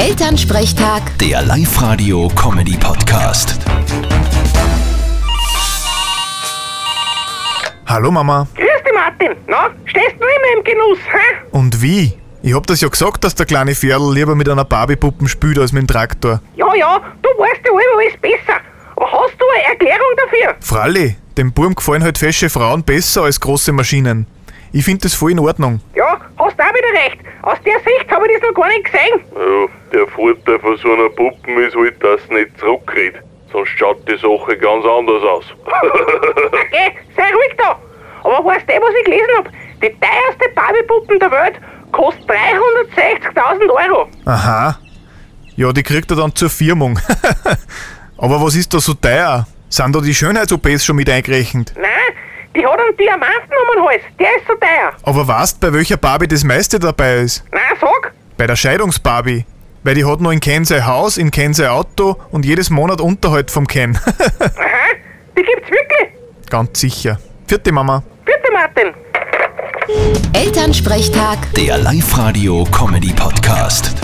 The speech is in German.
Elternsprechtag, Der Live-Radio-Comedy-Podcast. Hallo Mama. Grüß dich, Martin. Na, stehst du immer im Genuss, hä? Und wie? Ich hab das ja gesagt, dass der kleine Ferl lieber mit einer Barbiepuppen spielt als mit dem Traktor. Ja, ja, du weißt ja immer alles besser. Aber hast du eine Erklärung dafür? Fralli, dem Burm gefallen halt fesche Frauen besser als große Maschinen. Ich find das voll in Ordnung. Ja, hast auch wieder recht. Aus der Sicht habe ich das noch gar nicht gesehen. Ja, von so einer Puppen ist halt, dass sie nicht zurückgeht. Sonst schaut die Sache ganz anders aus. Geh, sei ruhig da. Aber weißt du, was ich gelesen habe? Die teuerste Barbiepuppen der Welt kostet 360.000 Euro. Aha. Ja, die kriegt er dann zur Firmung. Aber was ist da so teuer? Sind da die Schönheits-OPs schon mit eingerechnet? Nein, die hat einen Diamanten um den Hals. Der ist so teuer. Aber weißt, bei welcher Barbie das meiste dabei ist? Nein, sag. Bei der Scheidungsbarbie. Weil die hat noch in Ken sein Haus, in Ken sein Auto und jedes Monat Unterhalt vom Ken. Aha, die gibt's wirklich. Ganz sicher. Vierte Mama. Bitte, Martin. Elternsprechtag. Der Live-Radio-Comedy-Podcast.